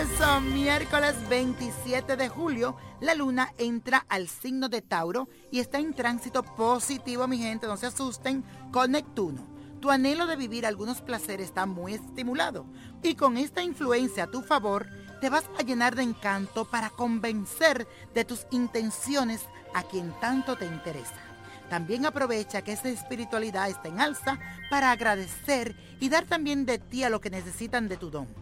próximo miércoles 27 de julio, la luna entra al signo de Tauro y está en tránsito positivo, mi gente, no se asusten, con Neptuno. Tu anhelo de vivir algunos placeres está muy estimulado y con esta influencia a tu favor, te vas a llenar de encanto para convencer de tus intenciones a quien tanto te interesa. También aprovecha que esa espiritualidad está en alza para agradecer y dar también de ti a lo que necesitan de tu don.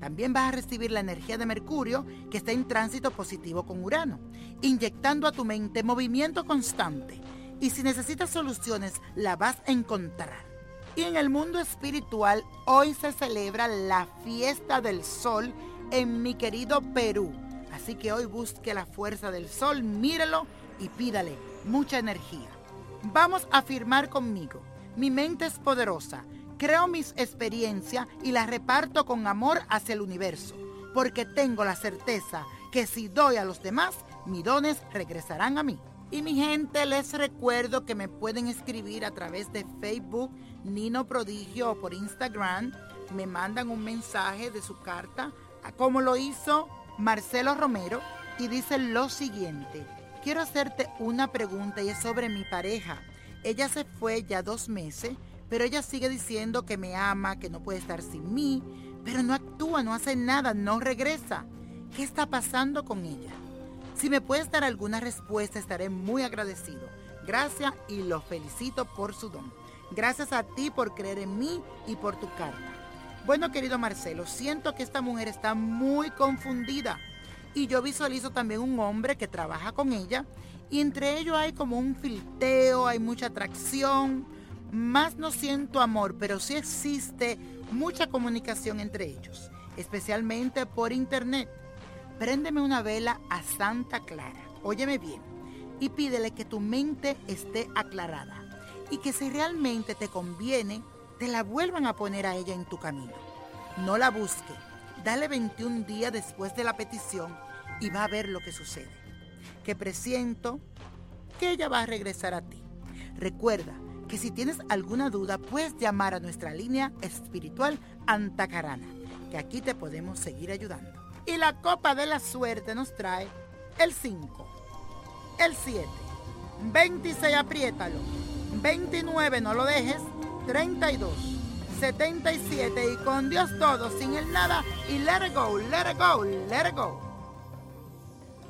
También vas a recibir la energía de Mercurio que está en tránsito positivo con Urano, inyectando a tu mente movimiento constante. Y si necesitas soluciones, la vas a encontrar. Y en el mundo espiritual, hoy se celebra la fiesta del sol en mi querido Perú. Así que hoy busque la fuerza del sol, mírelo y pídale mucha energía. Vamos a afirmar conmigo. Mi mente es poderosa. Creo mis experiencias y las reparto con amor hacia el universo, porque tengo la certeza que si doy a los demás, mis dones regresarán a mí. Y mi gente, les recuerdo que me pueden escribir a través de Facebook, Nino Prodigio o por Instagram. Me mandan un mensaje de su carta, como lo hizo Marcelo Romero, y dice lo siguiente quiero hacerte una pregunta y es sobre mi pareja. Ella se fue ya dos meses, pero ella sigue diciendo que me ama, que no puede estar sin mí, pero no actúa, no hace nada, no regresa. ¿Qué está pasando con ella? Si me puedes dar alguna respuesta, estaré muy agradecido. Gracias y lo felicito por su don. Gracias a ti por creer en mí y por tu carta. Bueno, querido Marcelo, siento que esta mujer está muy confundida y yo visualizo también un hombre que trabaja con ella y entre ellos hay como un filteo, hay mucha atracción, más no siento amor, pero sí existe mucha comunicación entre ellos, especialmente por internet. Préndeme una vela a Santa Clara, óyeme bien, y pídele que tu mente esté aclarada y que si realmente te conviene, te la vuelvan a poner a ella en tu camino. No la busque, dale 21 días después de la petición y va a ver lo que sucede. Que presiento que ella va a regresar a ti. Recuerda que si tienes alguna duda puedes llamar a nuestra línea espiritual Antacarana, que aquí te podemos seguir ayudando. Y la copa de la suerte nos trae el 5, el 7, 26 apriétalo, 29 no lo dejes, 32, 77 y con Dios todo, sin el nada y let it go, let it go, let it go.